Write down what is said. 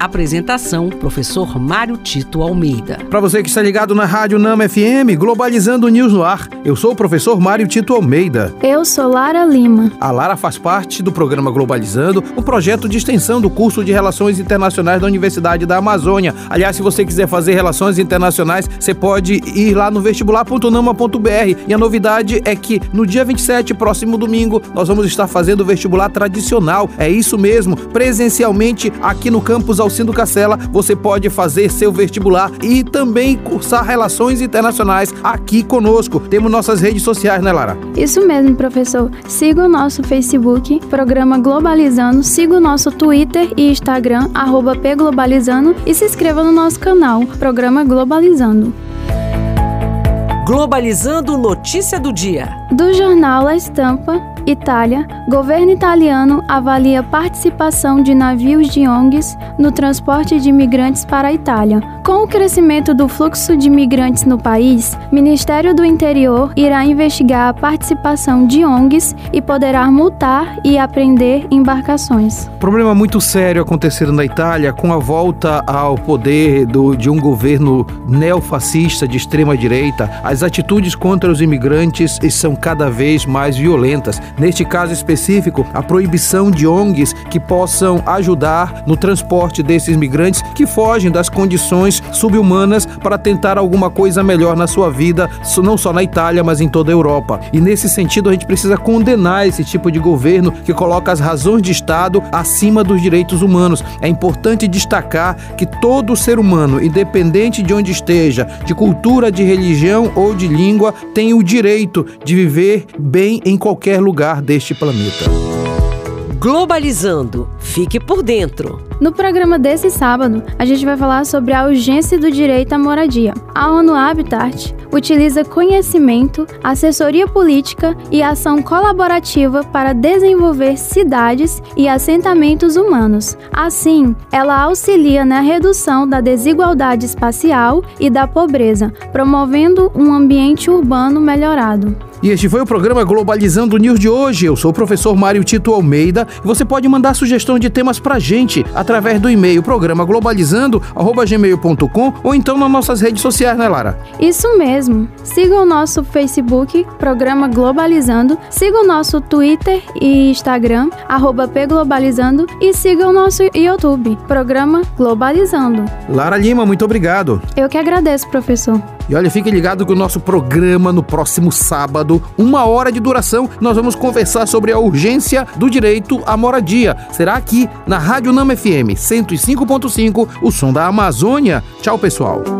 Apresentação: Professor Mário Tito Almeida. Para você que está ligado na Rádio Nama FM, Globalizando News no ar, eu sou o professor Mário Tito Almeida. Eu sou Lara Lima. A Lara faz parte do programa Globalizando, um projeto de extensão do curso de Relações Internacionais da Universidade da Amazônia. Aliás, se você quiser fazer Relações Internacionais, você pode ir lá no vestibular.nama.br. E a novidade é que no dia 27, próximo domingo, nós vamos estar fazendo o vestibular tradicional. É isso mesmo, presencialmente aqui no campus Alcindo Cacela, você pode fazer seu vestibular e também cursar Relações Internacionais aqui conosco. Temos nossas redes sociais, né, Lara? Isso mesmo, professor. Siga o nosso Facebook, Programa Globalizando, siga o nosso Twitter e Instagram, arroba pglobalizando e se inscreva no nosso canal, Programa Globalizando. Globalizando notícia do dia. Do jornal La Estampa, Itália, governo italiano avalia participação de navios de ONGs no transporte de imigrantes para a Itália. Com o crescimento do fluxo de imigrantes no país, Ministério do Interior irá investigar a participação de ONGs e poderá multar e apreender embarcações. Problema muito sério acontecendo na Itália com a volta ao poder do, de um governo neofascista de extrema direita. As atitudes contra os imigrantes são cada vez mais violentas. Neste caso específico, a proibição de ONGs que possam ajudar no transporte desses migrantes que fogem das condições subhumanas para tentar alguma coisa melhor na sua vida, não só na Itália, mas em toda a Europa. E nesse sentido, a gente precisa condenar esse tipo de governo que coloca as razões de Estado acima dos direitos humanos. É importante destacar que todo ser humano, independente de onde esteja, de cultura, de religião ou de língua, tem o direito de viver bem em qualquer lugar lugar deste planeta. Globalizando. Fique por dentro. No programa desse sábado, a gente vai falar sobre a urgência do direito à moradia. A ONU Habitat utiliza conhecimento, assessoria política e ação colaborativa para desenvolver cidades e assentamentos humanos. Assim, ela auxilia na redução da desigualdade espacial e da pobreza, promovendo um ambiente urbano melhorado. E este foi o programa Globalizando News de hoje. Eu sou o professor Mário Tito Almeida e você pode mandar sugestão de temas pra gente através do e-mail programa globalizando@gmail.com ou então nas nossas redes sociais, né, Lara? Isso mesmo. Siga o nosso Facebook, Programa Globalizando, siga o nosso Twitter e Instagram, arroba pglobalizando e siga o nosso YouTube, Programa Globalizando. Lara Lima, muito obrigado. Eu que agradeço, professor. E olha, fique ligado que o nosso programa no próximo sábado, uma hora de duração, nós vamos conversar sobre a urgência do direito à moradia. Será aqui na Rádio Nama FM 105.5, o som da Amazônia. Tchau, pessoal.